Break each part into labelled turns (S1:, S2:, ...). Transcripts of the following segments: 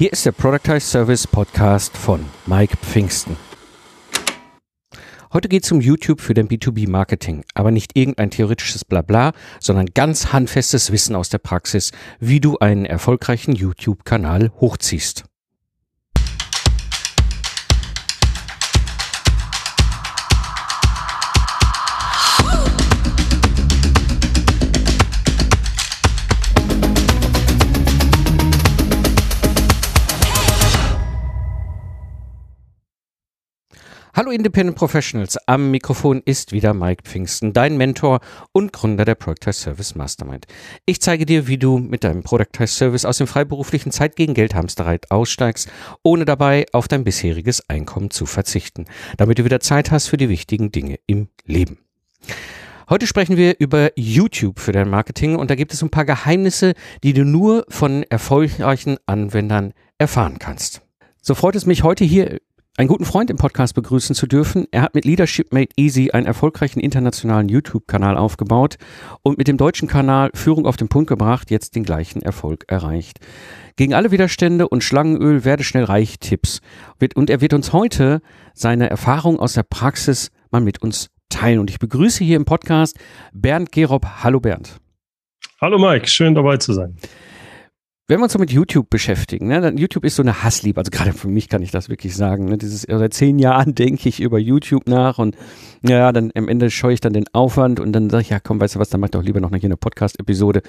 S1: Hier ist der Productize Service Podcast von Mike Pfingsten. Heute geht es um YouTube für den B2B-Marketing, aber nicht irgendein theoretisches Blabla, sondern ganz handfestes Wissen aus der Praxis, wie du einen erfolgreichen YouTube-Kanal hochziehst. Hallo Independent Professionals, am Mikrofon ist wieder Mike Pfingsten, dein Mentor und Gründer der Productize Service Mastermind. Ich zeige dir, wie du mit deinem Productize Service aus dem freiberuflichen Zeit gegen Geldhamsterei aussteigst, ohne dabei auf dein bisheriges Einkommen zu verzichten, damit du wieder Zeit hast für die wichtigen Dinge im Leben. Heute sprechen wir über YouTube für dein Marketing und da gibt es ein paar Geheimnisse, die du nur von erfolgreichen Anwendern erfahren kannst. So freut es mich heute hier einen guten Freund im Podcast begrüßen zu dürfen. Er hat mit Leadership Made Easy einen erfolgreichen internationalen YouTube-Kanal aufgebaut und mit dem deutschen Kanal Führung auf den Punkt gebracht, jetzt den gleichen Erfolg erreicht. Gegen alle Widerstände und Schlangenöl werde schnell reich Tipps. Und er wird uns heute seine Erfahrung aus der Praxis mal mit uns teilen. Und ich begrüße hier im Podcast Bernd Gerob. Hallo Bernd.
S2: Hallo Mike, schön dabei zu sein.
S1: Wenn wir uns so mit YouTube beschäftigen, ne, dann YouTube ist so eine Hassliebe. Also gerade für mich kann ich das wirklich sagen. Ne, dieses, seit zehn Jahren denke ich über YouTube nach und ja, dann am Ende scheue ich dann den Aufwand und dann sage ich, ja komm, weißt du was, dann mach doch lieber noch hier eine Podcast-Episode.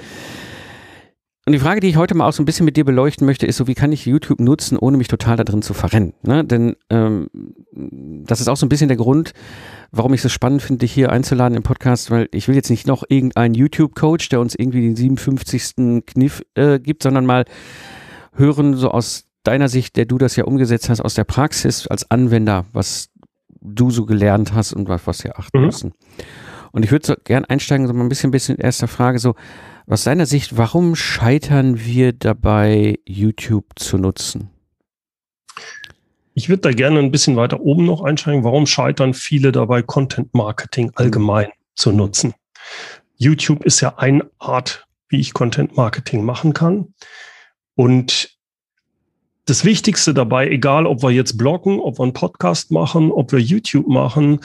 S1: Und die Frage, die ich heute mal auch so ein bisschen mit dir beleuchten möchte, ist so, wie kann ich YouTube nutzen, ohne mich total da drin zu verrennen? Ne? Denn ähm, das ist auch so ein bisschen der Grund, warum ich es so spannend finde, dich hier einzuladen im Podcast, weil ich will jetzt nicht noch irgendeinen YouTube-Coach, der uns irgendwie den 57. Kniff äh, gibt, sondern mal hören, so aus deiner Sicht, der du das ja umgesetzt hast, aus der Praxis als Anwender, was du so gelernt hast und was, was wir achten mhm. müssen. Und ich würde so gern einsteigen, so mal ein bisschen, bisschen erster Frage, so, aus deiner Sicht, warum scheitern wir dabei, YouTube zu nutzen?
S2: Ich würde da gerne ein bisschen weiter oben noch einsteigen. Warum scheitern viele dabei, Content Marketing allgemein mhm. zu nutzen? YouTube ist ja eine Art, wie ich Content Marketing machen kann. Und das Wichtigste dabei, egal ob wir jetzt bloggen, ob wir einen Podcast machen, ob wir YouTube machen,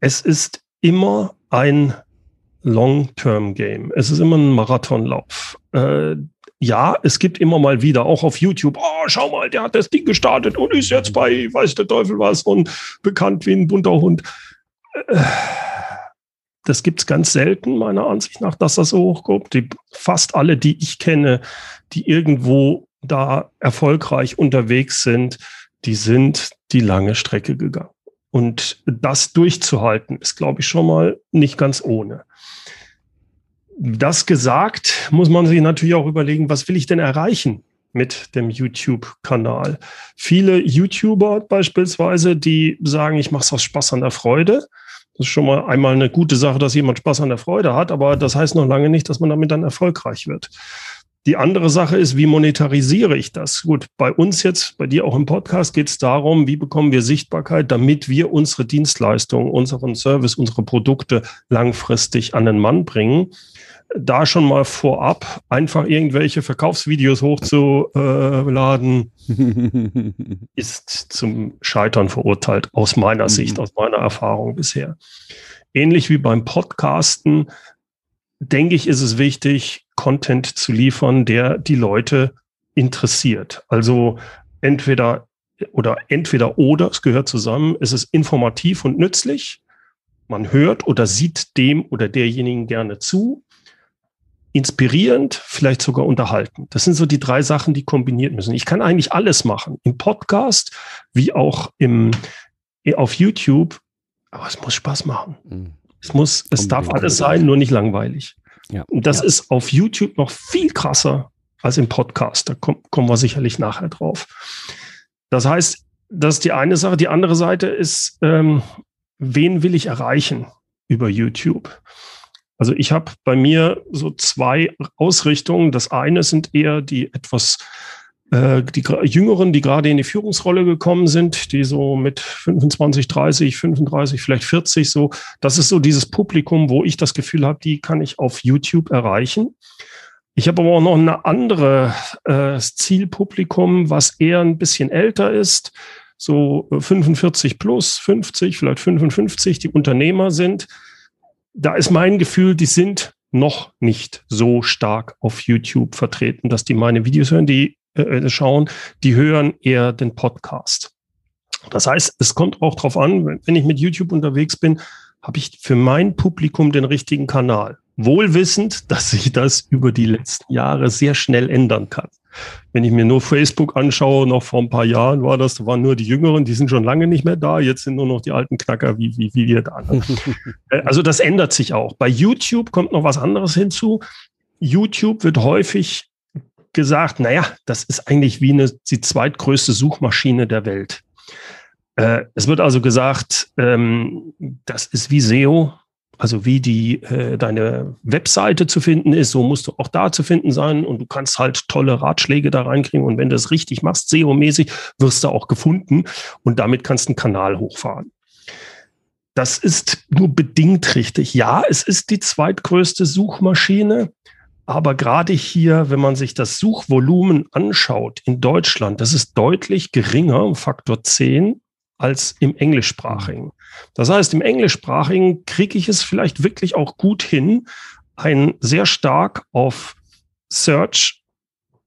S2: es ist immer ein Long-Term-Game. Es ist immer ein Marathonlauf. Äh, ja, es gibt immer mal wieder, auch auf YouTube, oh, schau mal, der hat das Ding gestartet und ist jetzt bei, weiß der Teufel was, und bekannt wie ein bunter Hund. Äh, das gibt es ganz selten, meiner Ansicht nach, dass das so hochkommt. Die, fast alle, die ich kenne, die irgendwo da erfolgreich unterwegs sind, die sind die lange Strecke gegangen. Und das durchzuhalten, ist, glaube ich, schon mal nicht ganz ohne. Das gesagt, muss man sich natürlich auch überlegen, was will ich denn erreichen mit dem YouTube-Kanal? Viele YouTuber beispielsweise, die sagen, ich mache es aus Spaß an der Freude. Das ist schon mal einmal eine gute Sache, dass jemand Spaß an der Freude hat, aber das heißt noch lange nicht, dass man damit dann erfolgreich wird. Die andere Sache ist, wie monetarisiere ich das? Gut, bei uns jetzt, bei dir auch im Podcast geht es darum, wie bekommen wir Sichtbarkeit, damit wir unsere Dienstleistungen, unseren Service, unsere Produkte langfristig an den Mann bringen. Da schon mal vorab einfach irgendwelche Verkaufsvideos hochzuladen, ist zum Scheitern verurteilt, aus meiner Sicht, mhm. aus meiner Erfahrung bisher. Ähnlich wie beim Podcasten denke ich, ist es wichtig, Content zu liefern, der die Leute interessiert. Also entweder oder entweder oder, es gehört zusammen, es ist informativ und nützlich. Man hört oder sieht dem oder derjenigen gerne zu. Inspirierend, vielleicht sogar unterhalten. Das sind so die drei Sachen, die kombiniert müssen. Ich kann eigentlich alles machen. Im Podcast wie auch im, auf YouTube. Aber es muss Spaß machen. Mhm. Es muss, es darf alles sein, nur nicht langweilig. Ja. Und das ja. ist auf YouTube noch viel krasser als im Podcast. Da kommen, kommen wir sicherlich nachher drauf. Das heißt, das ist die eine Sache. Die andere Seite ist, ähm, wen will ich erreichen über YouTube? Also ich habe bei mir so zwei Ausrichtungen. Das eine sind eher die etwas äh, die Jüngeren, die gerade in die Führungsrolle gekommen sind, die so mit 25, 30, 35, vielleicht 40 so, das ist so dieses Publikum, wo ich das Gefühl habe, die kann ich auf YouTube erreichen. Ich habe aber auch noch eine andere äh, Zielpublikum, was eher ein bisschen älter ist, so 45 plus, 50, vielleicht 55, die Unternehmer sind. Da ist mein Gefühl, die sind noch nicht so stark auf YouTube vertreten, dass die meine Videos hören, die äh, äh schauen, die hören eher den Podcast. Das heißt, es kommt auch darauf an, wenn ich mit YouTube unterwegs bin, habe ich für mein Publikum den richtigen Kanal. Wohlwissend, dass sich das über die letzten Jahre sehr schnell ändern kann. Wenn ich mir nur Facebook anschaue, noch vor ein paar Jahren war das, waren nur die Jüngeren, die sind schon lange nicht mehr da. Jetzt sind nur noch die alten Knacker wie, wie, wie wir da. Ne? Äh, also das ändert sich auch. Bei YouTube kommt noch was anderes hinzu. YouTube wird häufig gesagt, naja, das ist eigentlich wie eine, die zweitgrößte Suchmaschine der Welt. Äh, es wird also gesagt, ähm, das ist wie SEO, also wie die äh, deine Webseite zu finden ist, so musst du auch da zu finden sein und du kannst halt tolle Ratschläge da reinkriegen und wenn du es richtig machst, SEO-mäßig, wirst du auch gefunden und damit kannst du einen Kanal hochfahren. Das ist nur bedingt richtig. Ja, es ist die zweitgrößte Suchmaschine, aber gerade hier, wenn man sich das Suchvolumen anschaut in Deutschland, das ist deutlich geringer, Faktor 10, als im englischsprachigen. Das heißt, im englischsprachigen kriege ich es vielleicht wirklich auch gut hin, ein sehr stark auf Search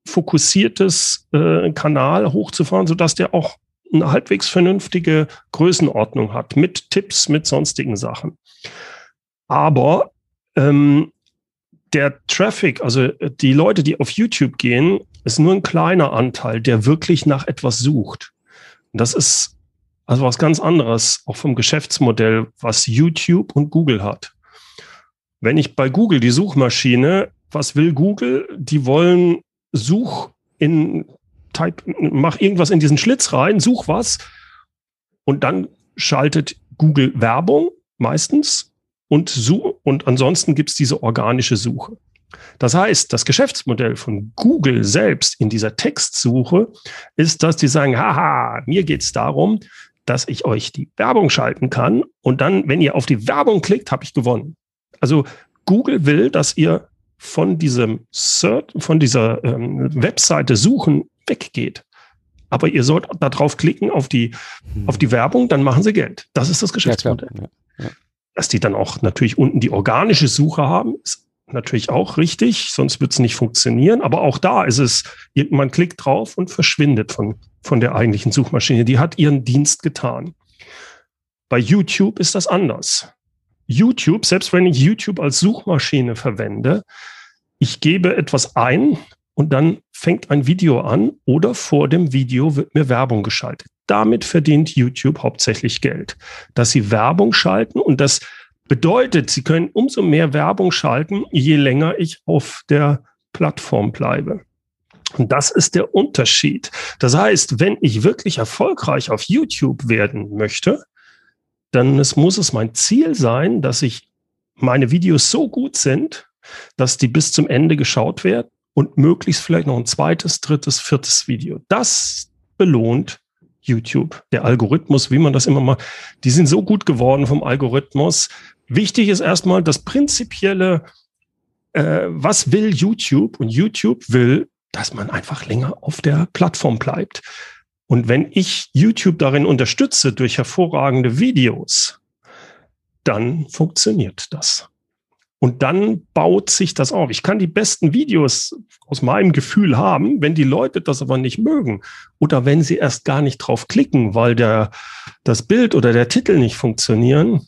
S2: fokussiertes äh, Kanal hochzufahren, sodass der auch eine halbwegs vernünftige Größenordnung hat, mit Tipps, mit sonstigen Sachen. Aber ähm, der Traffic, also die Leute, die auf YouTube gehen, ist nur ein kleiner Anteil, der wirklich nach etwas sucht. Das ist also was ganz anderes, auch vom Geschäftsmodell, was YouTube und Google hat. Wenn ich bei Google die Suchmaschine, was will Google? Die wollen Such in Type, mach irgendwas in diesen Schlitz rein, such was und dann schaltet Google Werbung meistens und, such, und ansonsten gibt's diese organische Suche. Das heißt, das Geschäftsmodell von Google selbst in dieser Textsuche ist, dass die sagen, haha, mir geht's darum, dass ich euch die Werbung schalten kann und dann, wenn ihr auf die Werbung klickt, habe ich gewonnen. Also Google will, dass ihr von diesem Search, von dieser ähm, Webseite suchen weggeht. Aber ihr sollt da drauf klicken auf die, hm. auf die Werbung, dann machen sie Geld. Das ist das Geschäftsmodell. Ja, ja, ja. Dass die dann auch natürlich unten die organische Suche haben, ist natürlich auch richtig, sonst wird es nicht funktionieren. Aber auch da ist es, man klickt drauf und verschwindet von, von der eigentlichen Suchmaschine. Die hat ihren Dienst getan. Bei YouTube ist das anders. YouTube, selbst wenn ich YouTube als Suchmaschine verwende, ich gebe etwas ein und dann fängt ein Video an oder vor dem Video wird mir Werbung geschaltet. Damit verdient YouTube hauptsächlich Geld, dass sie Werbung schalten und das Bedeutet, Sie können umso mehr Werbung schalten, je länger ich auf der Plattform bleibe. Und das ist der Unterschied. Das heißt, wenn ich wirklich erfolgreich auf YouTube werden möchte, dann es muss es mein Ziel sein, dass ich meine Videos so gut sind, dass die bis zum Ende geschaut werden und möglichst vielleicht noch ein zweites, drittes, viertes Video. Das belohnt YouTube. Der Algorithmus, wie man das immer mal, die sind so gut geworden vom Algorithmus, Wichtig ist erstmal das prinzipielle, äh, was will YouTube? Und YouTube will, dass man einfach länger auf der Plattform bleibt. Und wenn ich YouTube darin unterstütze durch hervorragende Videos, dann funktioniert das. Und dann baut sich das auf. Ich kann die besten Videos aus meinem Gefühl haben, wenn die Leute das aber nicht mögen oder wenn sie erst gar nicht drauf klicken, weil der, das Bild oder der Titel nicht funktionieren,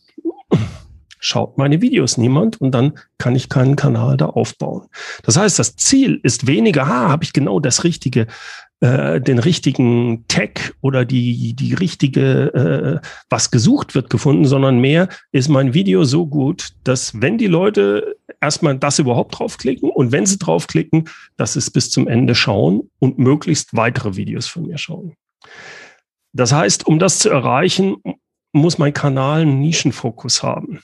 S2: schaut meine Videos niemand und dann kann ich keinen Kanal da aufbauen. Das heißt, das Ziel ist weniger, ah, habe ich genau das richtige, äh, den richtigen Tag oder die, die richtige, äh, was gesucht wird, gefunden, sondern mehr ist mein Video so gut, dass wenn die Leute erstmal das überhaupt draufklicken und wenn sie draufklicken, dass es bis zum Ende schauen und möglichst weitere Videos von mir schauen. Das heißt, um das zu erreichen, muss mein Kanal einen Nischenfokus haben.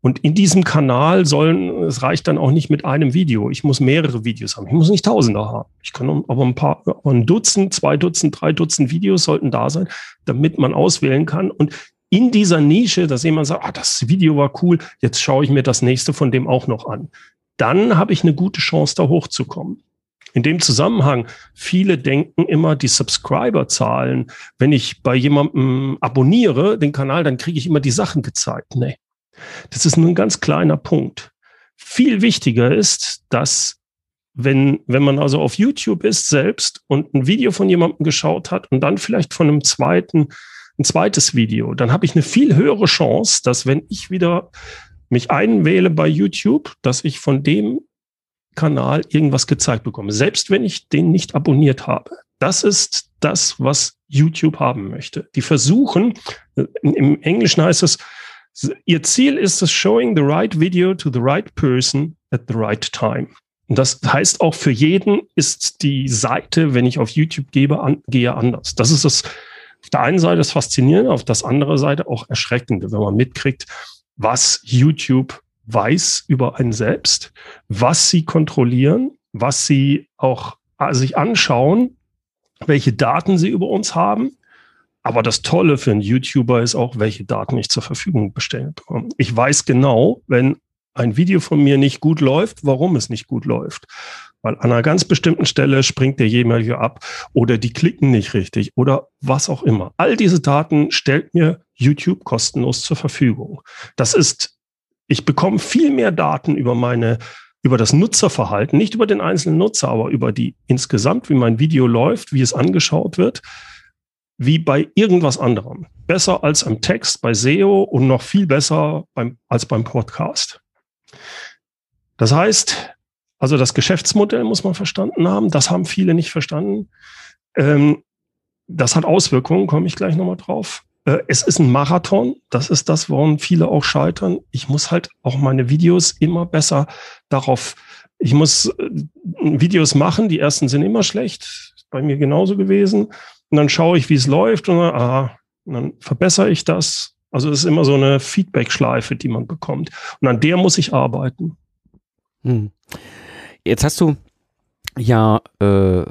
S2: Und in diesem Kanal sollen, es reicht dann auch nicht mit einem Video. Ich muss mehrere Videos haben. Ich muss nicht Tausende haben. Ich kann aber ein paar, ein Dutzend, zwei Dutzend, drei Dutzend Videos sollten da sein, damit man auswählen kann. Und in dieser Nische, dass jemand sagt, ah, das Video war cool, jetzt schaue ich mir das nächste von dem auch noch an. dann habe ich eine gute Chance, da hochzukommen. In dem Zusammenhang, viele denken immer, die Subscriber-Zahlen, wenn ich bei jemandem abonniere, den Kanal, dann kriege ich immer die Sachen gezeigt. Nee, das ist nur ein ganz kleiner Punkt. Viel wichtiger ist, dass wenn, wenn man also auf YouTube ist selbst und ein Video von jemandem geschaut hat und dann vielleicht von einem zweiten, ein zweites Video, dann habe ich eine viel höhere Chance, dass wenn ich wieder mich einwähle bei YouTube, dass ich von dem Kanal irgendwas gezeigt bekomme, selbst wenn ich den nicht abonniert habe. Das ist das, was YouTube haben möchte. Die versuchen, im Englischen heißt es, ihr Ziel ist es, showing the right video to the right person at the right time. Und das heißt auch für jeden ist die Seite, wenn ich auf YouTube gebe, an, gehe anders. Das ist das auf der einen Seite das Faszinierende, auf der anderen Seite auch Erschreckende, wenn man mitkriegt, was YouTube weiß über einen selbst, was sie kontrollieren, was sie auch äh, sich anschauen, welche Daten sie über uns haben. Aber das Tolle für einen YouTuber ist auch, welche Daten ich zur Verfügung gestellt bekomme. Ich weiß genau, wenn ein Video von mir nicht gut läuft, warum es nicht gut läuft. Weil an einer ganz bestimmten Stelle springt der jemals ab oder die klicken nicht richtig oder was auch immer. All diese Daten stellt mir YouTube kostenlos zur Verfügung. Das ist, ich bekomme viel mehr Daten über meine über das Nutzerverhalten, nicht über den einzelnen Nutzer, aber über die insgesamt, wie mein Video läuft, wie es angeschaut wird, wie bei irgendwas anderem. Besser als am Text bei SEO und noch viel besser beim, als beim Podcast. Das heißt, also das Geschäftsmodell muss man verstanden haben. Das haben viele nicht verstanden. Ähm, das hat Auswirkungen, komme ich gleich nochmal drauf. Äh, es ist ein Marathon. Das ist das, woran viele auch scheitern. Ich muss halt auch meine Videos immer besser darauf, ich muss äh, Videos machen. Die ersten sind immer schlecht. Bei mir genauso gewesen. Und dann schaue ich, wie es läuft und dann, aha, und dann verbessere ich das. Also es ist immer so eine Feedback-Schleife, die man bekommt. Und an der muss ich arbeiten.
S1: Hm. Jetzt hast du ja äh,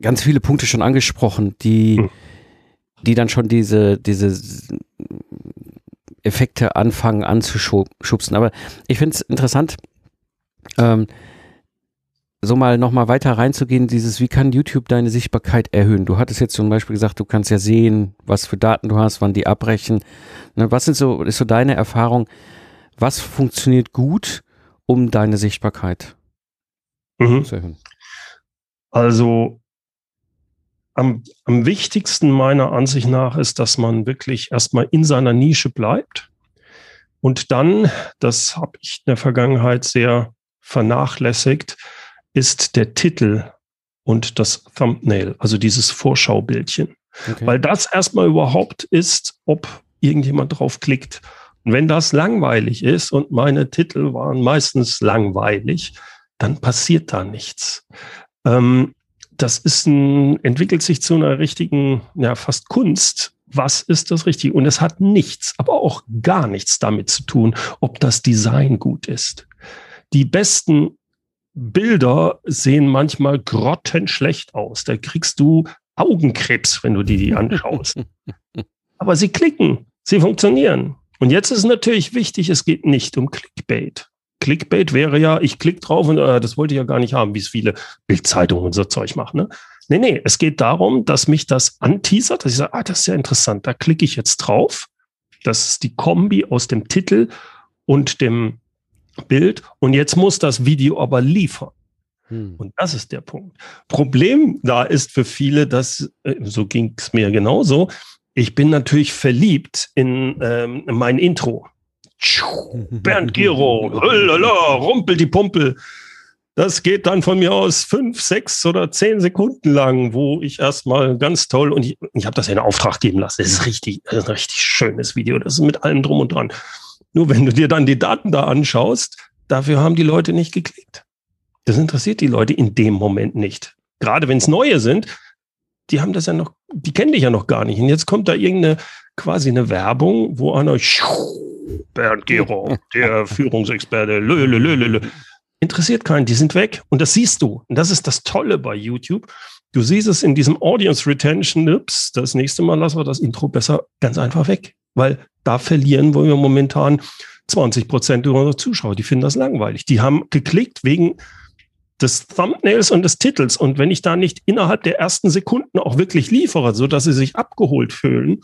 S1: ganz viele Punkte schon angesprochen, die, hm. die dann schon diese, diese Effekte anfangen anzuschubsen. Aber ich finde es interessant, ähm, so mal nochmal weiter reinzugehen, dieses, wie kann YouTube deine Sichtbarkeit erhöhen? Du hattest jetzt zum Beispiel gesagt, du kannst ja sehen, was für Daten du hast, wann die abbrechen. Ne, was sind so, ist so deine Erfahrung? Was funktioniert gut, um deine Sichtbarkeit
S2: mhm. zu erhöhen? Also, am, am wichtigsten meiner Ansicht nach ist, dass man wirklich erstmal in seiner Nische bleibt. Und dann, das habe ich in der Vergangenheit sehr vernachlässigt, ist der Titel und das Thumbnail, also dieses Vorschaubildchen. Okay. Weil das erstmal überhaupt ist, ob irgendjemand drauf klickt. Und wenn das langweilig ist und meine Titel waren meistens langweilig, dann passiert da nichts. Ähm, das ist ein, entwickelt sich zu einer richtigen, ja, fast Kunst. Was ist das Richtige? Und es hat nichts, aber auch gar nichts damit zu tun, ob das Design gut ist. Die besten Bilder sehen manchmal grottenschlecht aus. Da kriegst du Augenkrebs, wenn du die, die anschaust. Aber sie klicken, sie funktionieren. Und jetzt ist natürlich wichtig, es geht nicht um Clickbait. Clickbait wäre ja, ich klicke drauf und äh, das wollte ich ja gar nicht haben, wie es viele Bildzeitungen und so Zeug machen. Ne? Nee, nee, es geht darum, dass mich das anteasert, dass ich sage, ah, das ist ja interessant, da klicke ich jetzt drauf. Das ist die Kombi aus dem Titel und dem Bild und jetzt muss das Video aber liefern. Hm. Und das ist der Punkt. Problem da ist für viele, dass, äh, so ging es mir genauso, ich bin natürlich verliebt in ähm, mein Intro. Bernd Giro, rumpel die Pumpel. Das geht dann von mir aus fünf, sechs oder zehn Sekunden lang, wo ich erstmal ganz toll und ich, ich habe das ja in Auftrag geben lassen. Das ist richtig, das ist ein richtig schönes Video. Das ist mit allem drum und dran. Nur wenn du dir dann die Daten da anschaust, dafür haben die Leute nicht geklickt. Das interessiert die Leute in dem Moment nicht. Gerade wenn es neue sind, die haben das ja noch, die kennen dich ja noch gar nicht. Und jetzt kommt da irgendeine quasi eine Werbung, wo einer Bernd Gero, der Führungsexperte, lö, lö, lö, lö, interessiert keinen, die sind weg. Und das siehst du. Und das ist das Tolle bei YouTube. Du siehst es in diesem Audience Retention, ups, das nächste Mal lassen wir das Intro besser ganz einfach weg weil da verlieren wir momentan 20 Prozent unserer Zuschauer, die finden das langweilig. Die haben geklickt wegen des Thumbnails und des Titels. Und wenn ich da nicht innerhalb der ersten Sekunden auch wirklich liefere, so dass sie sich abgeholt fühlen,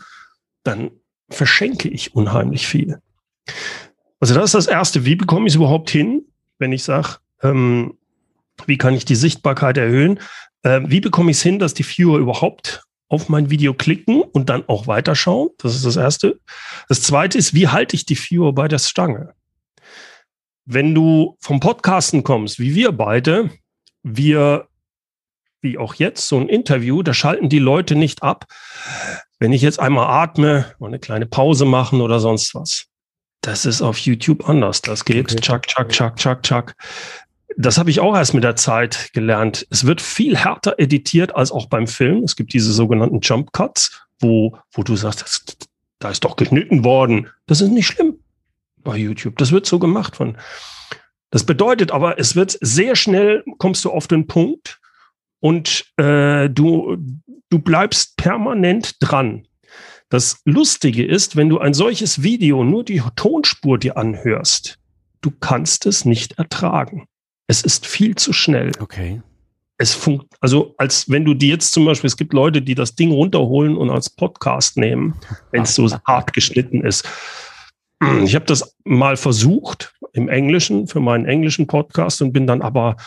S2: dann verschenke ich unheimlich viel. Also das ist das Erste. Wie bekomme ich es überhaupt hin, wenn ich sage, ähm, wie kann ich die Sichtbarkeit erhöhen? Äh, wie bekomme ich es hin, dass die Viewer überhaupt auf mein Video klicken und dann auch weiterschauen? Das ist das Erste. Das Zweite ist, wie halte ich die Viewer bei der Stange? Wenn du vom Podcasten kommst, wie wir beide, wir, wie auch jetzt, so ein Interview, da schalten die Leute nicht ab, wenn ich jetzt einmal atme, mal eine kleine Pause machen oder sonst was. Das ist auf YouTube anders. Das geht okay. chuck, chuck, chuck, chuck, chuck. Das habe ich auch erst mit der Zeit gelernt. Es wird viel härter editiert als auch beim Film. Es gibt diese sogenannten Jump Cuts, wo, wo du sagst, das, da ist doch geschnitten worden. Das ist nicht schlimm bei YouTube. Das wird so gemacht von. Das bedeutet aber, es wird sehr schnell, kommst du auf den Punkt und äh, du, du bleibst permanent dran. Das Lustige ist, wenn du ein solches Video nur die Tonspur dir anhörst, du kannst es nicht ertragen. Es ist viel zu schnell.
S1: Okay.
S2: Es funkt, also als wenn du die jetzt zum Beispiel, es gibt Leute, die das Ding runterholen und als Podcast nehmen, wenn es so hart geschnitten ist. Ich habe das mal versucht im Englischen für meinen englischen Podcast und bin dann aber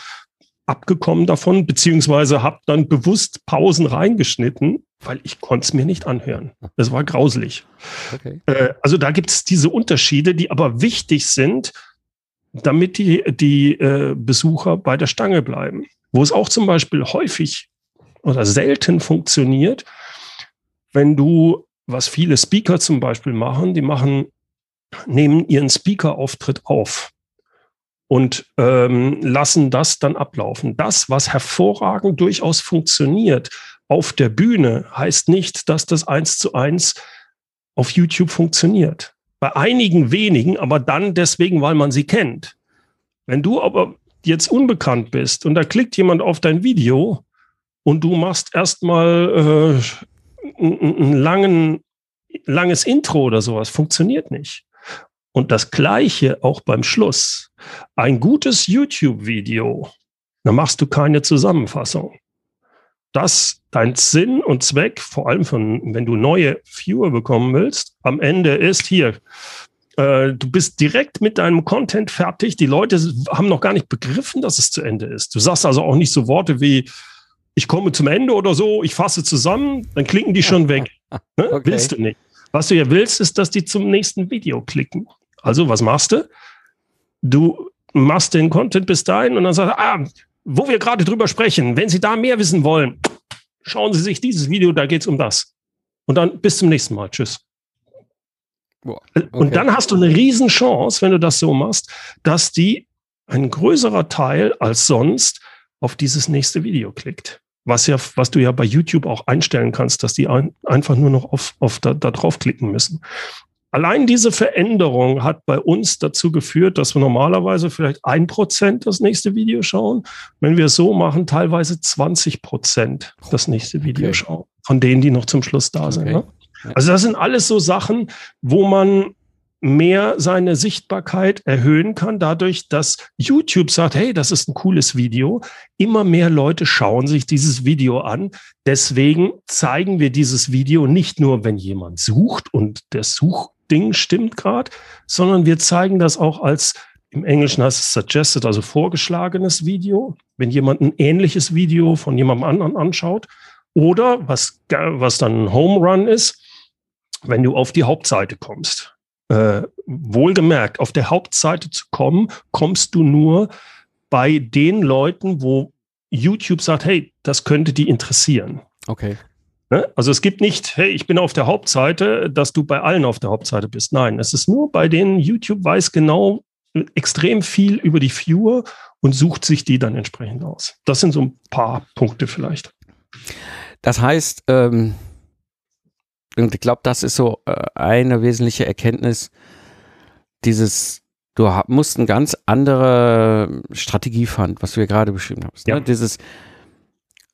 S2: abgekommen davon, beziehungsweise habe dann bewusst Pausen reingeschnitten, weil ich konnte es mir nicht anhören. Das war grauslich. Okay. Äh, also da gibt es diese Unterschiede, die aber wichtig sind, damit die, die äh, Besucher bei der Stange bleiben. Wo es auch zum Beispiel häufig oder selten funktioniert, wenn du, was viele Speaker zum Beispiel machen, die machen, nehmen ihren Speaker-Auftritt auf und ähm, lassen das dann ablaufen. Das, was hervorragend durchaus funktioniert auf der Bühne, heißt nicht, dass das eins zu eins auf YouTube funktioniert. Bei einigen wenigen, aber dann deswegen, weil man sie kennt. Wenn du aber jetzt unbekannt bist und da klickt jemand auf dein Video und du machst erstmal äh, ein, langen, langes Intro oder sowas, funktioniert nicht. Und das Gleiche auch beim Schluss. Ein gutes YouTube-Video, da machst du keine Zusammenfassung. Das dein Sinn und Zweck, vor allem von, wenn du neue Viewer bekommen willst, am Ende ist hier. Äh, du bist direkt mit deinem Content fertig. Die Leute haben noch gar nicht begriffen, dass es zu Ende ist. Du sagst also auch nicht so Worte wie, ich komme zum Ende oder so, ich fasse zusammen, dann klicken die schon weg. Ne? Okay. Willst du nicht. Was du ja willst, ist, dass die zum nächsten Video klicken. Also, was machst du? Du machst den Content bis dahin und dann sagst du, ah, wo wir gerade drüber sprechen, wenn Sie da mehr wissen wollen, schauen Sie sich dieses Video, da geht es um das. Und dann bis zum nächsten Mal. Tschüss. Boah, okay. Und dann hast du eine Riesenchance, wenn du das so machst, dass die ein größerer Teil als sonst auf dieses nächste Video klickt. Was ja, was du ja bei YouTube auch einstellen kannst, dass die ein, einfach nur noch auf, auf da, da draufklicken müssen. Allein diese Veränderung hat bei uns dazu geführt, dass wir normalerweise vielleicht ein Prozent das nächste Video schauen. Wenn wir es so machen, teilweise 20 Prozent das nächste Video okay. schauen. Von denen, die noch zum Schluss da sind. Okay. Ne? Also das sind alles so Sachen, wo man mehr seine Sichtbarkeit erhöhen kann, dadurch, dass YouTube sagt, hey, das ist ein cooles Video. Immer mehr Leute schauen sich dieses Video an. Deswegen zeigen wir dieses Video nicht nur, wenn jemand sucht und der Such Ding stimmt gerade, sondern wir zeigen das auch als im Englischen heißt es suggested, also vorgeschlagenes Video. Wenn jemand ein ähnliches Video von jemandem anderen anschaut oder was, was dann ein Home Run ist, wenn du auf die Hauptseite kommst. Äh, wohlgemerkt, auf der Hauptseite zu kommen, kommst du nur bei den Leuten, wo YouTube sagt, hey, das könnte die interessieren.
S1: Okay.
S2: Ne? Also es gibt nicht, hey, ich bin auf der Hauptseite, dass du bei allen auf der Hauptseite bist. Nein, es ist nur bei denen, YouTube weiß genau extrem viel über die Viewer und sucht sich die dann entsprechend aus. Das sind so ein paar Punkte vielleicht.
S1: Das heißt, ähm, und ich glaube, das ist so äh, eine wesentliche Erkenntnis, dieses, du musst eine ganz andere Strategie fahren, was du ja gerade beschrieben hast. Ne? Ja. Dieses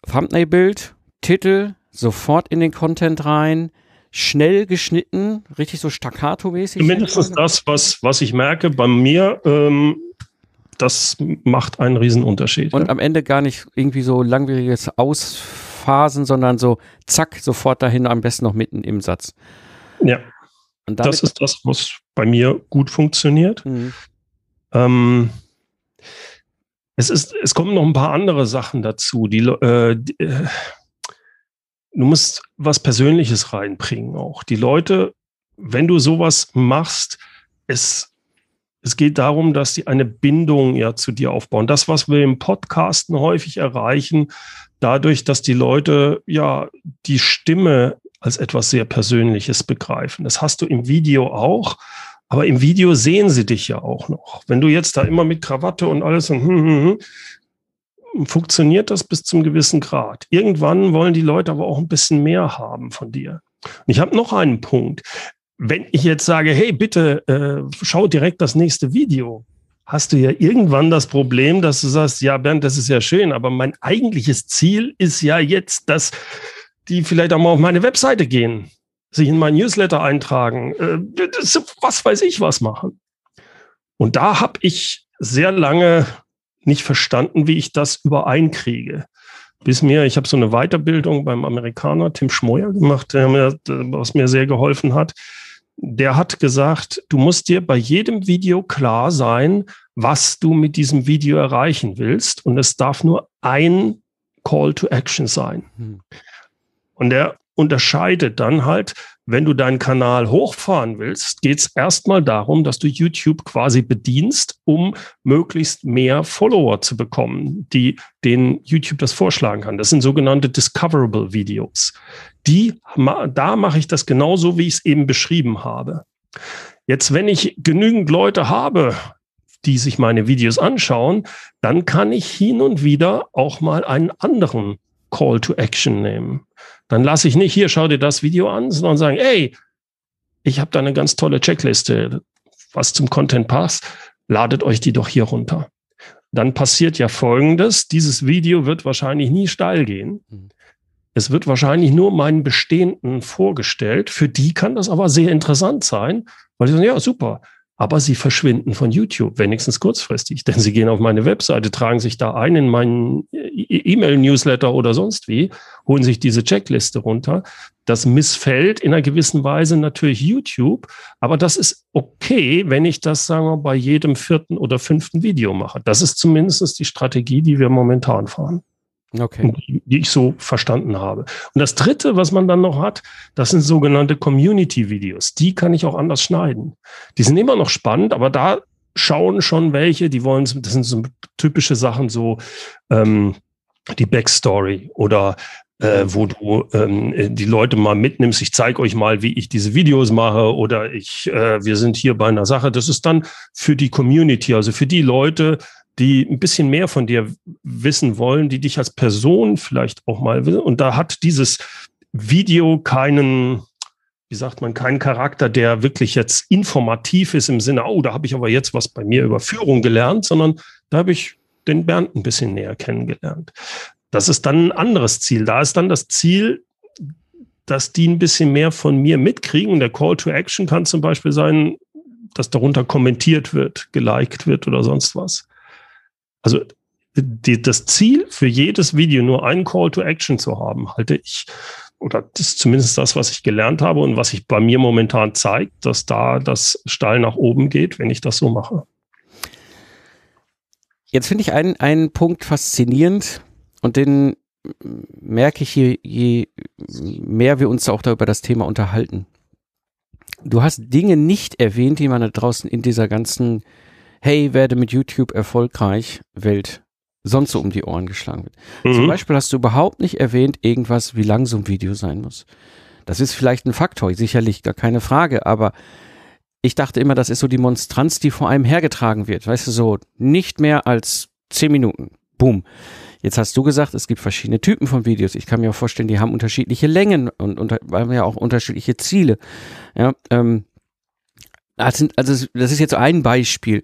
S1: Thumbnail-Bild, Titel, sofort in den Content rein, schnell geschnitten, richtig so staccato-mäßig.
S2: Mindestens das, was, was ich merke bei mir, ähm, das macht einen Riesenunterschied.
S1: Und ja. am Ende gar nicht irgendwie so langwieriges Ausphasen, sondern so zack, sofort dahin, am besten noch mitten im Satz.
S2: Ja. das ist das, was bei mir gut funktioniert. Mhm. Ähm, es, ist, es kommen noch ein paar andere Sachen dazu. Die, äh, die, äh, du musst was Persönliches reinbringen auch. Die Leute, wenn du sowas machst, es, es geht darum, dass sie eine Bindung ja zu dir aufbauen. Das, was wir im Podcasten häufig erreichen, dadurch, dass die Leute ja die Stimme als etwas sehr Persönliches begreifen. Das hast du im Video auch. Aber im Video sehen sie dich ja auch noch. Wenn du jetzt da immer mit Krawatte und alles und hm, hm, hm, funktioniert das bis zum gewissen Grad. Irgendwann wollen die Leute aber auch ein bisschen mehr haben von dir. Und ich habe noch einen Punkt. Wenn ich jetzt sage, hey, bitte äh, schau direkt das nächste Video, hast du ja irgendwann das Problem, dass du sagst, ja, Bernd, das ist ja schön, aber mein eigentliches Ziel ist ja jetzt, dass die vielleicht auch mal auf meine Webseite gehen, sich in mein Newsletter eintragen, äh, was weiß ich was machen. Und da habe ich sehr lange nicht verstanden, wie ich das übereinkriege. Bis mir, ich habe so eine Weiterbildung beim Amerikaner Tim Schmoyer gemacht, der mir, was mir sehr geholfen hat. Der hat gesagt, du musst dir bei jedem Video klar sein, was du mit diesem Video erreichen willst. Und es darf nur ein Call to Action sein. Hm. Und der unterscheidet dann halt, wenn du deinen Kanal hochfahren willst, geht es erstmal darum, dass du YouTube quasi bedienst, um möglichst mehr Follower zu bekommen, die denen YouTube das vorschlagen kann. Das sind sogenannte Discoverable Videos. Die, da mache ich das genauso, wie ich es eben beschrieben habe. Jetzt, wenn ich genügend Leute habe, die sich meine Videos anschauen, dann kann ich hin und wieder auch mal einen anderen Call to Action nehmen. Dann lasse ich nicht, hier, schau dir das Video an, sondern sagen, ey, ich habe da eine ganz tolle Checkliste, was zum Content passt, ladet euch die doch hier runter. Dann passiert ja Folgendes, dieses Video wird wahrscheinlich nie steil gehen. Mhm. Es wird wahrscheinlich nur meinen Bestehenden vorgestellt. Für die kann das aber sehr interessant sein, weil sie sagen, ja, super, aber sie verschwinden von YouTube, wenigstens kurzfristig, denn sie gehen auf meine Webseite, tragen sich da ein in meinen E-Mail-Newsletter oder sonst wie, holen sich diese Checkliste runter. Das missfällt in einer gewissen Weise natürlich YouTube, aber das ist okay, wenn ich das, sagen wir, bei jedem vierten oder fünften Video mache. Das ist zumindest die Strategie, die wir momentan fahren. Okay. Die, ich so verstanden habe. Und das dritte, was man dann noch hat, das sind sogenannte Community-Videos. Die kann ich auch anders schneiden. Die sind immer noch spannend, aber da schauen schon welche, die wollen, das sind so typische Sachen, so ähm, die Backstory oder äh, wo du ähm, die Leute mal mitnimmst. Ich zeige euch mal, wie ich diese Videos mache oder ich, äh, wir sind hier bei einer Sache. Das ist dann für die Community, also für die Leute, die ein bisschen mehr von dir wissen wollen, die dich als Person vielleicht auch mal will. Und da hat dieses Video keinen, wie sagt man, keinen Charakter, der wirklich jetzt informativ ist im Sinne, oh, da habe ich aber jetzt was bei mir über Führung gelernt, sondern da habe ich den Bernd ein bisschen näher kennengelernt. Das ist dann ein anderes Ziel. Da ist dann das Ziel, dass die ein bisschen mehr von mir mitkriegen. Der Call to Action kann zum Beispiel sein, dass darunter kommentiert wird, geliked wird oder sonst was. Also die, das Ziel für jedes Video nur einen Call to Action zu haben, halte ich, oder das ist zumindest das, was ich gelernt habe und was sich bei mir momentan zeigt, dass da das steil nach oben geht, wenn ich das so mache.
S1: Jetzt finde ich einen, einen Punkt faszinierend und den merke ich, je, je mehr wir uns auch da über das Thema unterhalten. Du hast Dinge nicht erwähnt, die man da draußen in dieser ganzen hey, werde mit YouTube erfolgreich, Welt sonst so um die Ohren geschlagen wird. Mhm. Zum Beispiel hast du überhaupt nicht erwähnt, irgendwas, wie lang so ein Video sein muss. Das ist vielleicht ein Faktor, sicherlich gar keine Frage, aber ich dachte immer, das ist so die Monstranz, die vor einem hergetragen wird. Weißt du, so nicht mehr als zehn Minuten. Boom. Jetzt hast du gesagt, es gibt verschiedene Typen von Videos. Ich kann mir auch vorstellen, die haben unterschiedliche Längen und, und haben ja auch unterschiedliche Ziele. Ja, ähm, also, das ist jetzt ein Beispiel,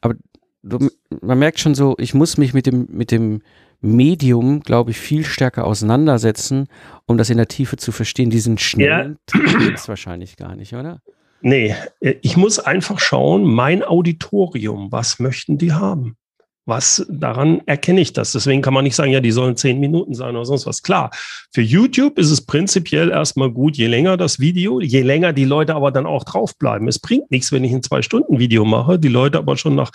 S1: aber man merkt schon so, ich muss mich mit dem mit dem Medium, glaube ich, viel stärker auseinandersetzen, um das in der Tiefe zu verstehen. Diesen schnellen ja. gibt es wahrscheinlich gar nicht, oder?
S2: Nee, ich muss einfach schauen, mein Auditorium, was möchten die haben? Was daran erkenne ich das? Deswegen kann man nicht sagen, ja, die sollen zehn Minuten sein oder sonst was. Klar, für YouTube ist es prinzipiell erstmal gut, je länger das Video, je länger die Leute aber dann auch draufbleiben. Es bringt nichts, wenn ich ein Zwei-Stunden-Video mache, die Leute aber schon nach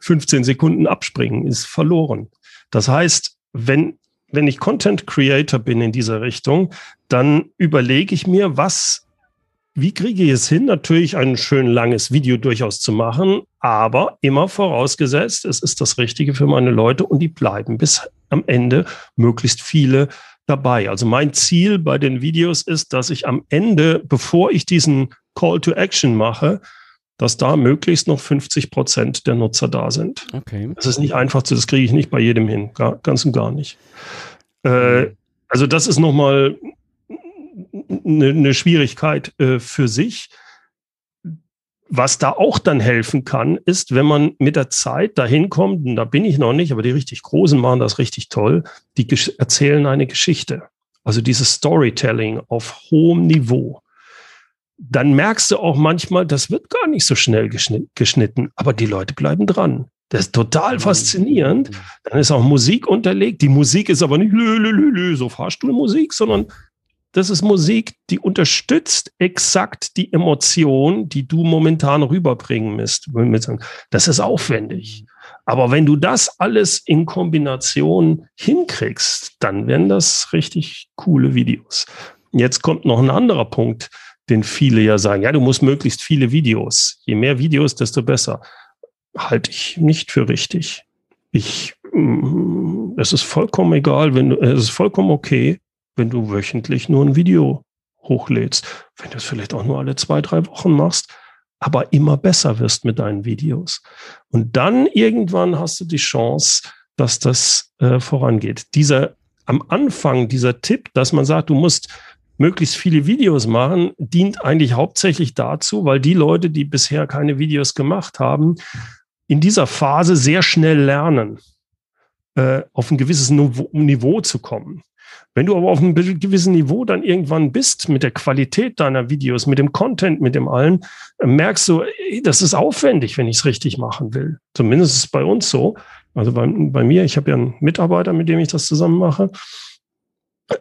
S2: 15 Sekunden abspringen, ist verloren. Das heißt, wenn, wenn ich Content Creator bin in dieser Richtung, dann überlege ich mir, was wie kriege ich es hin, natürlich ein schön langes Video durchaus zu machen, aber immer vorausgesetzt, es ist das Richtige für meine Leute und die bleiben bis am Ende möglichst viele dabei. Also mein Ziel bei den Videos ist, dass ich am Ende, bevor ich diesen Call to Action mache, dass da möglichst noch 50 Prozent der Nutzer da sind. Okay. Das ist nicht einfach zu, das kriege ich nicht bei jedem hin, gar, ganz und gar nicht. Äh, also das ist nochmal eine, eine Schwierigkeit äh, für sich. Was da auch dann helfen kann, ist, wenn man mit der Zeit dahin kommt, und da bin ich noch nicht, aber die richtig Großen machen das richtig toll, die erzählen eine Geschichte. Also dieses Storytelling auf hohem Niveau. Dann merkst du auch manchmal, das wird gar nicht so schnell geschnitten, aber die Leute bleiben dran. Das ist total faszinierend. Dann ist auch Musik unterlegt. Die Musik ist aber nicht lü, lü, lü, lü, so Fahrstuhlmusik, sondern das ist Musik, die unterstützt exakt die Emotion, die du momentan rüberbringen musst. Das ist aufwendig. Aber wenn du das alles in Kombination hinkriegst, dann werden das richtig coole Videos. Jetzt kommt noch ein anderer Punkt, den viele ja sagen, ja, du musst möglichst viele Videos. Je mehr Videos, desto besser. Halte ich nicht für richtig. Ich, mm, es ist vollkommen egal, wenn du, es ist vollkommen okay, wenn du wöchentlich nur ein Video hochlädst, wenn du es vielleicht auch nur alle zwei, drei Wochen machst, aber immer besser wirst mit deinen Videos. Und dann irgendwann hast du die Chance, dass das äh, vorangeht. Dieser am Anfang dieser Tipp, dass man sagt, du musst möglichst viele Videos machen, dient eigentlich hauptsächlich dazu, weil die Leute, die bisher keine Videos gemacht haben, in dieser Phase sehr schnell lernen, äh, auf ein gewisses Niveau, Niveau zu kommen. Wenn du aber auf einem gewissen Niveau dann irgendwann bist mit der Qualität deiner Videos, mit dem Content, mit dem allen, äh, merkst du, das ist aufwendig, wenn ich es richtig machen will. Zumindest ist es bei uns so. Also bei, bei mir, ich habe ja einen Mitarbeiter, mit dem ich das zusammen mache.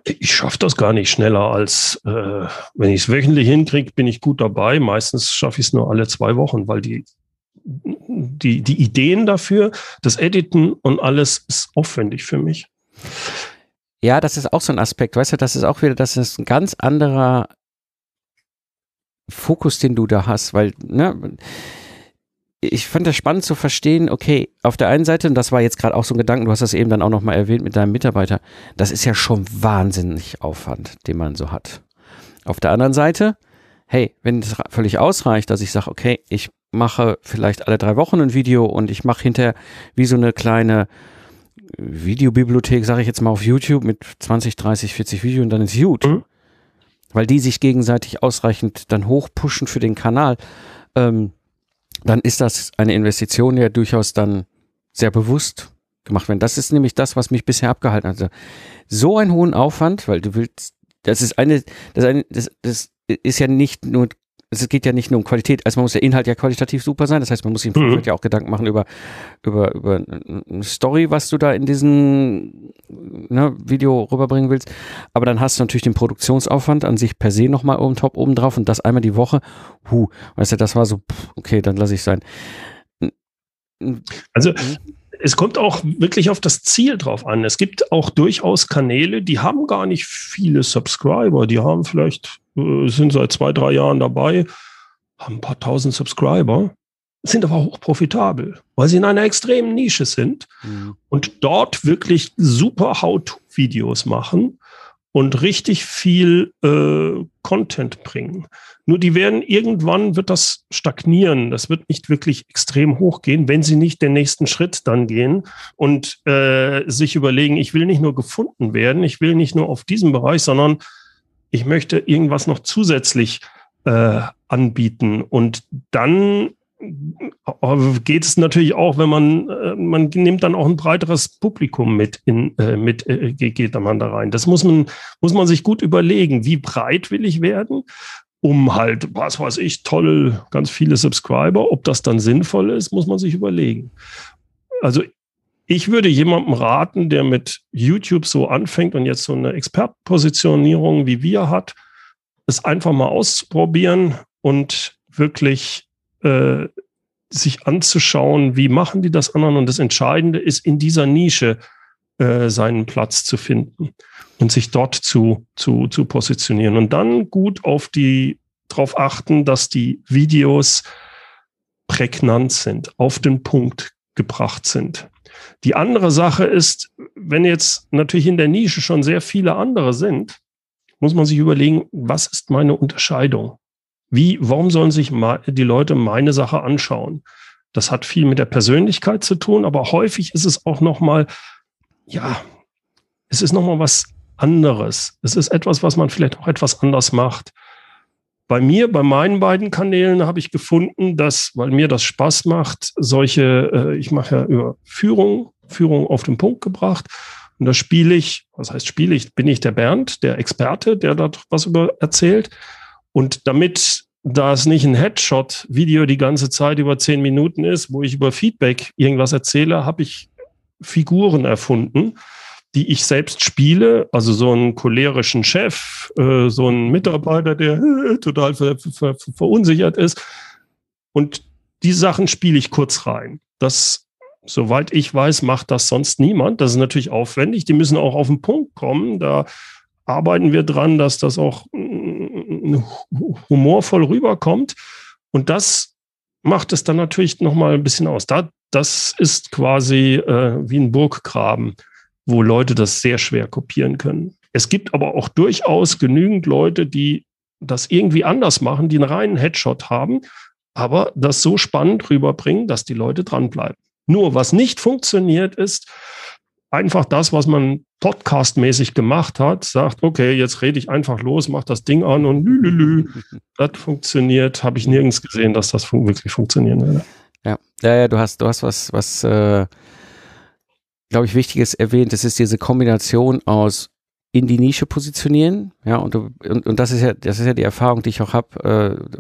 S2: Ich schaffe das gar nicht schneller als, äh, wenn ich es wöchentlich hinkriege, bin ich gut dabei. Meistens schaffe ich es nur alle zwei Wochen, weil die, die, die Ideen dafür, das Editen und alles ist aufwendig für mich.
S1: Ja, das ist auch so ein Aspekt, weißt du, das ist auch wieder, das ist ein ganz anderer Fokus, den du da hast, weil, ne, ich fand das spannend zu verstehen, okay, auf der einen Seite, und das war jetzt gerade auch so ein Gedanken, du hast das eben dann auch nochmal erwähnt mit deinem Mitarbeiter, das ist ja schon wahnsinnig Aufwand, den man so hat. Auf der anderen Seite, hey, wenn es völlig ausreicht, dass ich sage, okay, ich mache vielleicht alle drei Wochen ein Video und ich mache hinterher wie so eine kleine Videobibliothek, sage ich jetzt mal auf YouTube mit 20, 30, 40 Videos und dann ist gut. Mhm. Weil die sich gegenseitig ausreichend dann hochpushen für den Kanal, ähm, dann ist das eine Investition ja durchaus dann sehr bewusst gemacht werden. Das ist nämlich das, was mich bisher abgehalten hat. So einen hohen Aufwand, weil du willst, das ist eine, das, eine, das, das ist ja nicht nur es geht ja nicht nur um Qualität, also man muss der Inhalt ja qualitativ super sein, das heißt, man muss sich im Vorfeld mhm. ja auch Gedanken machen über, über, über eine Story, was du da in diesem ne, Video rüberbringen willst. Aber dann hast du natürlich den Produktionsaufwand an sich per se nochmal oben top oben drauf und das einmal die Woche. Huh, weißt du, das war so, okay, dann lasse ich sein.
S2: Also. Es kommt auch wirklich auf das Ziel drauf an. Es gibt auch durchaus Kanäle, die haben gar nicht viele Subscriber, die haben vielleicht äh, sind seit zwei, drei Jahren dabei, haben ein paar tausend Subscriber, sind aber hochprofitabel, weil sie in einer extremen Nische sind mhm. und dort wirklich super How-To-Videos machen und richtig viel äh, Content bringen. Nur die werden irgendwann wird das stagnieren. Das wird nicht wirklich extrem hochgehen, wenn sie nicht den nächsten Schritt dann gehen und äh, sich überlegen, ich will nicht nur gefunden werden, ich will nicht nur auf diesem Bereich, sondern ich möchte irgendwas noch zusätzlich äh, anbieten. Und dann geht es natürlich auch, wenn man, äh, man nimmt dann auch ein breiteres Publikum mit in, äh, mit, äh, geht man da rein. Das muss man, muss man sich gut überlegen. Wie breit will ich werden? Um halt, was weiß ich, toll, ganz viele Subscriber. Ob das dann sinnvoll ist, muss man sich überlegen. Also ich würde jemandem raten, der mit YouTube so anfängt und jetzt so eine Expertpositionierung wie wir hat, es einfach mal auszuprobieren und wirklich äh, sich anzuschauen, wie machen die das anderen. Und das Entscheidende ist, in dieser Nische äh, seinen Platz zu finden und sich dort zu, zu, zu positionieren. Und dann gut auf die, darauf achten, dass die Videos prägnant sind, auf den Punkt gebracht sind. Die andere Sache ist, wenn jetzt natürlich in der Nische schon sehr viele andere sind, muss man sich überlegen, was ist meine Unterscheidung? Wie, warum sollen sich die Leute meine Sache anschauen? Das hat viel mit der Persönlichkeit zu tun, aber häufig ist es auch nochmal, ja, es ist nochmal was anderes. Es ist etwas, was man vielleicht auch etwas anders macht. Bei mir, bei meinen beiden Kanälen habe ich gefunden, dass, weil mir das Spaß macht, solche, äh, ich mache ja über Führung, Führung auf den Punkt gebracht. Und da spiele ich, was heißt spiele ich, bin ich der Bernd, der Experte, der da was über erzählt. Und damit das nicht ein Headshot-Video die ganze Zeit über zehn Minuten ist, wo ich über Feedback irgendwas erzähle, habe ich Figuren erfunden, die ich selbst spiele. Also so einen cholerischen Chef, äh, so einen Mitarbeiter, der äh, total ver ver verunsichert ist. Und die Sachen spiele ich kurz rein. Das, soweit ich weiß, macht das sonst niemand. Das ist natürlich aufwendig. Die müssen auch auf den Punkt kommen. Da arbeiten wir dran, dass das auch humorvoll rüberkommt. Und das macht es dann natürlich nochmal ein bisschen aus. Da, das ist quasi äh, wie ein Burggraben, wo Leute das sehr schwer kopieren können. Es gibt aber auch durchaus genügend Leute, die das irgendwie anders machen, die einen reinen Headshot haben, aber das so spannend rüberbringen, dass die Leute dranbleiben. Nur was nicht funktioniert ist, einfach das, was man podcastmäßig gemacht hat, sagt, okay, jetzt rede ich einfach los, mach das Ding an und lülülü. Das funktioniert, habe ich nirgends gesehen, dass das fun wirklich funktionieren würde.
S1: Ja, ja, ja, du hast, du hast was, was, äh, glaube ich, Wichtiges erwähnt. Das ist diese Kombination aus in die Nische positionieren. Ja, und, und, und das ist ja, das ist ja die Erfahrung, die ich auch habe. Äh,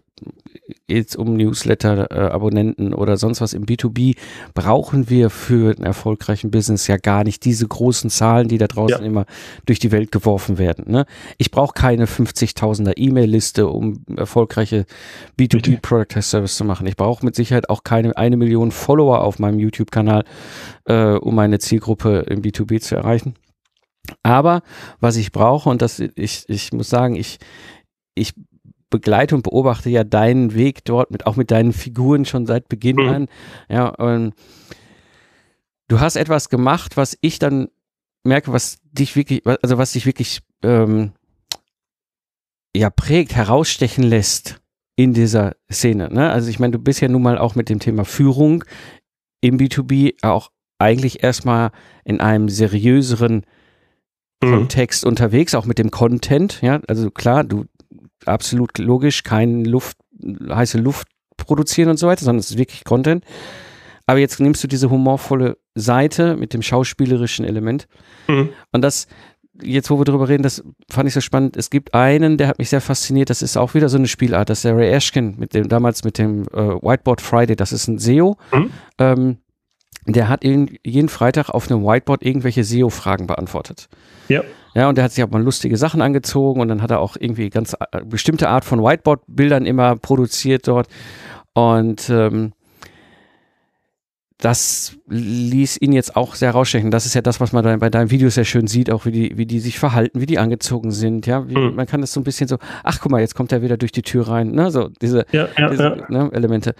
S1: jetzt um Newsletter-Abonnenten äh, oder sonst was im B2B, brauchen wir für einen erfolgreichen Business ja gar nicht diese großen Zahlen, die da draußen ja. immer durch die Welt geworfen werden. Ne? Ich brauche keine 50.000er E-Mail-Liste, um erfolgreiche B2B-Product Service zu machen. Ich brauche mit Sicherheit auch keine eine Million Follower auf meinem YouTube-Kanal, äh, um meine Zielgruppe im B2B zu erreichen. Aber was ich brauche, und das, ich, ich muss sagen, ich, ich begleite und beobachte ja deinen Weg dort mit auch mit deinen Figuren schon seit Beginn mhm. an. Ja, und du hast etwas gemacht, was ich dann merke, was dich wirklich, also was dich wirklich ähm, ja prägt, herausstechen lässt in dieser Szene. Ne? Also ich meine, du bist ja nun mal auch mit dem Thema Führung im B2B auch eigentlich erstmal in einem seriöseren mhm. Kontext unterwegs, auch mit dem Content. Ja, also klar, du absolut logisch, kein Luft, heiße Luft produzieren und so weiter, sondern es ist wirklich Content. Aber jetzt nimmst du diese humorvolle Seite mit dem schauspielerischen Element. Mhm. Und das, jetzt wo wir drüber reden, das fand ich so spannend. Es gibt einen, der hat mich sehr fasziniert. Das ist auch wieder so eine Spielart. Das ist der Ray Ashkin mit dem damals mit dem äh, Whiteboard Friday. Das ist ein SEO. Mhm. Ähm, der hat jeden Freitag auf einem Whiteboard irgendwelche SEO-Fragen beantwortet. Ja. Ja, und der hat sich auch mal lustige Sachen angezogen und dann hat er auch irgendwie ganz äh, bestimmte Art von Whiteboard-Bildern immer produziert dort. Und ähm, das ließ ihn jetzt auch sehr rausstechen. Das ist ja das, was man dann bei deinen Videos sehr schön sieht, auch wie die, wie die sich verhalten, wie die angezogen sind. Ja, wie, mhm. man kann das so ein bisschen so, ach guck mal, jetzt kommt er wieder durch die Tür rein, ne? So diese, ja, ja, diese ja. Ne, Elemente.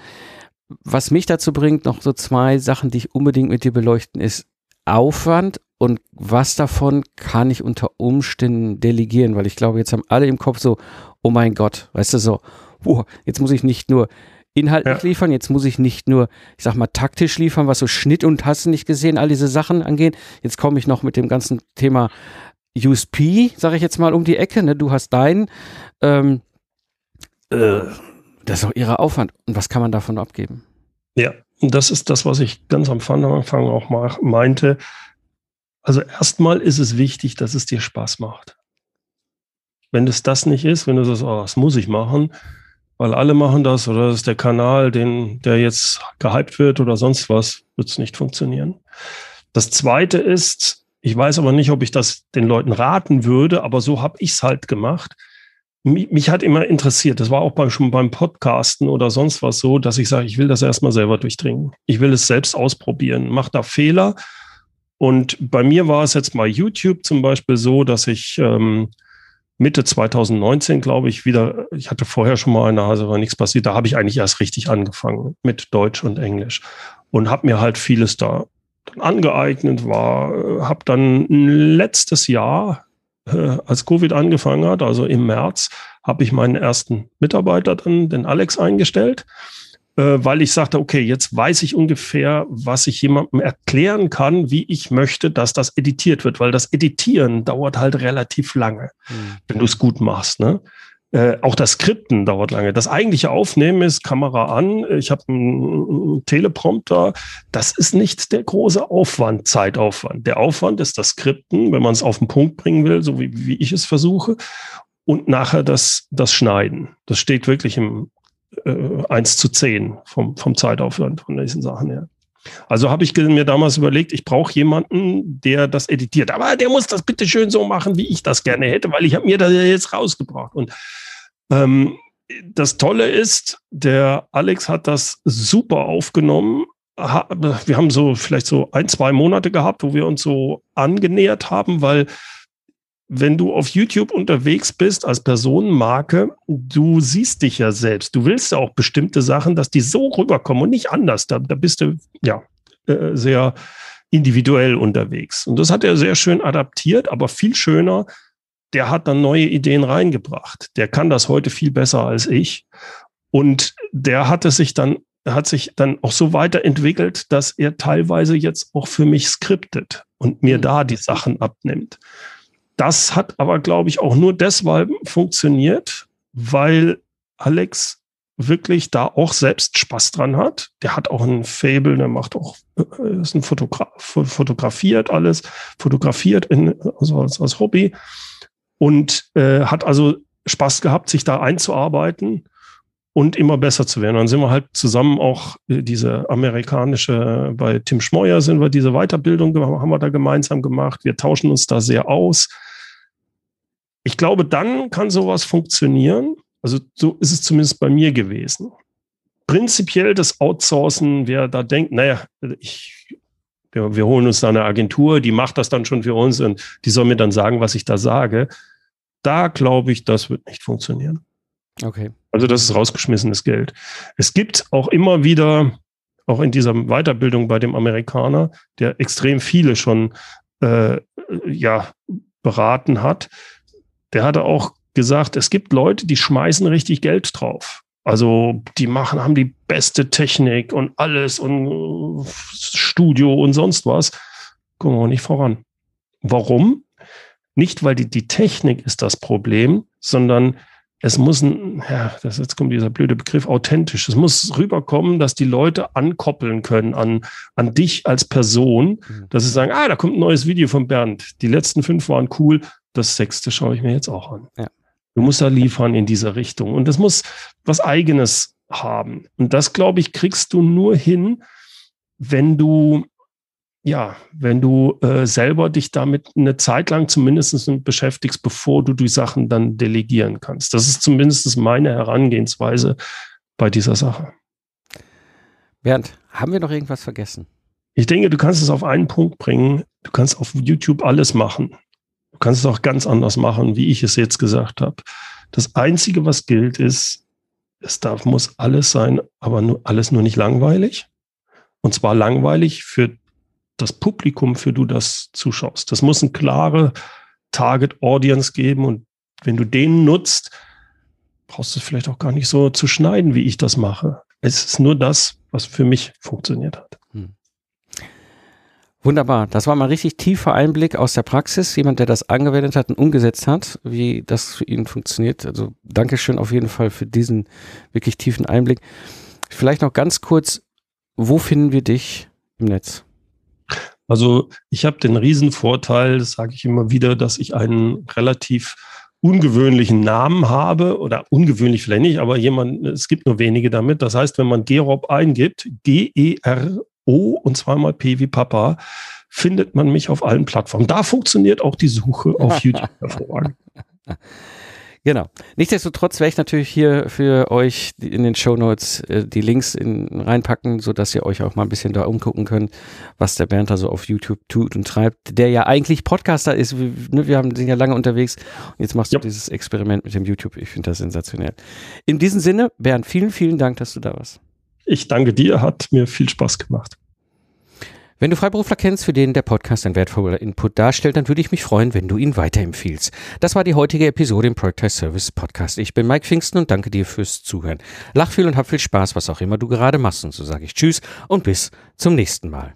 S1: Was mich dazu bringt, noch so zwei Sachen, die ich unbedingt mit dir beleuchten, ist Aufwand und was davon kann ich unter Umständen delegieren, weil ich glaube, jetzt haben alle im Kopf so, oh mein Gott, weißt du so, oh, jetzt muss ich nicht nur inhaltlich ja. liefern, jetzt muss ich nicht nur, ich sag mal, taktisch liefern, was so Schnitt und hast nicht gesehen, all diese Sachen angehen. Jetzt komme ich noch mit dem ganzen Thema USP, sage ich jetzt mal, um die Ecke, ne? Du hast deinen, ähm, äh, das ist auch ihrer Aufwand. Und was kann man davon abgeben?
S2: Ja, und das ist das, was ich ganz am Anfang auch meinte. Also erstmal ist es wichtig, dass es dir Spaß macht. Wenn es das nicht ist, wenn du sagst, oh, das muss ich machen, weil alle machen das oder das ist der Kanal, den, der jetzt gehypt wird oder sonst was, wird es nicht funktionieren. Das zweite ist, ich weiß aber nicht, ob ich das den Leuten raten würde, aber so habe ich es halt gemacht. Mich, hat immer interessiert, das war auch bei, schon beim Podcasten oder sonst was so, dass ich sage, ich will das erstmal selber durchdringen. Ich will es selbst ausprobieren, mach da Fehler. Und bei mir war es jetzt bei YouTube zum Beispiel so, dass ich ähm, Mitte 2019, glaube ich, wieder, ich hatte vorher schon mal eine, also war nichts passiert, da habe ich eigentlich erst richtig angefangen mit Deutsch und Englisch und habe mir halt vieles da angeeignet, war, äh, habe dann letztes Jahr, äh, als Covid angefangen hat, also im März, habe ich meinen ersten Mitarbeiter dann, den Alex, eingestellt, äh, weil ich sagte, okay, jetzt weiß ich ungefähr, was ich jemandem erklären kann, wie ich möchte, dass das editiert wird, weil das Editieren dauert halt relativ lange, mhm. wenn du es gut machst. Ne? Äh, auch das Skripten dauert lange. Das eigentliche Aufnehmen ist Kamera an. Ich habe einen Teleprompter. Das ist nicht der große Aufwand, Zeitaufwand. Der Aufwand ist das Skripten, wenn man es auf den Punkt bringen will, so wie, wie ich es versuche. Und nachher das, das Schneiden. Das steht wirklich im äh, 1 zu 10 vom, vom Zeitaufwand von diesen Sachen her. Also habe ich mir damals überlegt, ich brauche jemanden, der das editiert. Aber der muss das bitte schön so machen, wie ich das gerne hätte, weil ich habe mir das jetzt rausgebracht. Und ähm, das Tolle ist, der Alex hat das super aufgenommen. Wir haben so vielleicht so ein, zwei Monate gehabt, wo wir uns so angenähert haben, weil wenn du auf YouTube unterwegs bist als Personenmarke, du siehst dich ja selbst. Du willst ja auch bestimmte Sachen, dass die so rüberkommen und nicht anders. Da, da bist du ja äh, sehr individuell unterwegs. Und das hat er sehr schön adaptiert, aber viel schöner, der hat dann neue Ideen reingebracht. Der kann das heute viel besser als ich. Und der hatte sich dann, hat sich dann auch so weiterentwickelt, dass er teilweise jetzt auch für mich skriptet und mir mhm. da die Sachen abnimmt. Das hat aber, glaube ich, auch nur deshalb funktioniert, weil Alex wirklich da auch selbst Spaß dran hat. Der hat auch ein Fable, der macht auch, äh, ist ein Fotograf, fotografiert alles, fotografiert in, also als, als Hobby und äh, hat also Spaß gehabt, sich da einzuarbeiten und immer besser zu werden. Dann sind wir halt zusammen auch äh, diese amerikanische, bei Tim Schmeuer sind wir diese Weiterbildung, haben wir da gemeinsam gemacht. Wir tauschen uns da sehr aus. Ich glaube, dann kann sowas funktionieren. Also so ist es zumindest bei mir gewesen. Prinzipiell das Outsourcen, wer da denkt, naja, ich, wir, wir holen uns da eine Agentur, die macht das dann schon für uns und die soll mir dann sagen, was ich da sage da glaube ich, das wird nicht funktionieren.
S1: Okay.
S2: Also das ist rausgeschmissenes Geld. Es gibt auch immer wieder, auch in dieser Weiterbildung bei dem Amerikaner, der extrem viele schon äh, ja, beraten hat, der hatte auch gesagt, es gibt Leute, die schmeißen richtig Geld drauf. Also die machen, haben die beste Technik und alles und Studio und sonst was. Kommen wir nicht voran. Warum? Nicht, weil die, die Technik ist das Problem, sondern es muss ein, ja, das jetzt kommt dieser blöde Begriff, authentisch. Es muss rüberkommen, dass die Leute ankoppeln können an, an dich als Person, mhm. dass sie sagen, ah, da kommt ein neues Video von Bernd. Die letzten fünf waren cool. Das sechste schaue ich mir jetzt auch an. Ja. Du musst da liefern in dieser Richtung. Und das muss was Eigenes haben. Und das, glaube ich, kriegst du nur hin, wenn du ja, wenn du äh, selber dich damit eine Zeit lang zumindest beschäftigst, bevor du die Sachen dann delegieren kannst. Das ist zumindest meine Herangehensweise bei dieser Sache.
S1: Bernd, haben wir noch irgendwas vergessen?
S2: Ich denke, du kannst es auf einen Punkt bringen. Du kannst auf YouTube alles machen. Du kannst es auch ganz anders machen, wie ich es jetzt gesagt habe. Das Einzige, was gilt, ist, es darf, muss alles sein, aber nur, alles nur nicht langweilig. Und zwar langweilig für das Publikum, für du das zuschaust. Das muss eine klare Target Audience geben und wenn du den nutzt, brauchst du es vielleicht auch gar nicht so zu schneiden, wie ich das mache. Es ist nur das, was für mich funktioniert hat.
S1: Wunderbar. Das war mal richtig tiefer Einblick aus der Praxis. Jemand, der das angewendet hat und umgesetzt hat, wie das für ihn funktioniert. Also Dankeschön auf jeden Fall für diesen wirklich tiefen Einblick. Vielleicht noch ganz kurz wo finden wir dich im Netz?
S2: Also ich habe den Riesenvorteil, das sage ich immer wieder, dass ich einen relativ ungewöhnlichen Namen habe oder ungewöhnlich vielleicht nicht, aber jemand, es gibt nur wenige damit. Das heißt, wenn man Gerob eingibt, G-E-R-O und zweimal P wie Papa, findet man mich auf allen Plattformen. Da funktioniert auch die Suche auf YouTube hervorragend.
S1: Genau. Nichtsdestotrotz werde ich natürlich hier für euch in den Show Notes äh, die Links in, reinpacken, so dass ihr euch auch mal ein bisschen da umgucken könnt, was der Bernd da so auf YouTube tut und treibt, der ja eigentlich Podcaster ist. Wir, ne, wir haben, sind ja lange unterwegs und jetzt machst du ja. dieses Experiment mit dem YouTube. Ich finde das sensationell. In diesem Sinne, Bernd, vielen, vielen Dank, dass du da warst.
S2: Ich danke dir, hat mir viel Spaß gemacht.
S1: Wenn du Freiberufler kennst, für den der Podcast ein wertvoller Input darstellt, dann würde ich mich freuen, wenn du ihn weiterempfiehlst. Das war die heutige Episode im Project Service Podcast. Ich bin Mike Pfingsten und danke dir fürs Zuhören. Lach viel und hab viel Spaß, was auch immer du gerade machst. Und so sage ich Tschüss und bis zum nächsten Mal.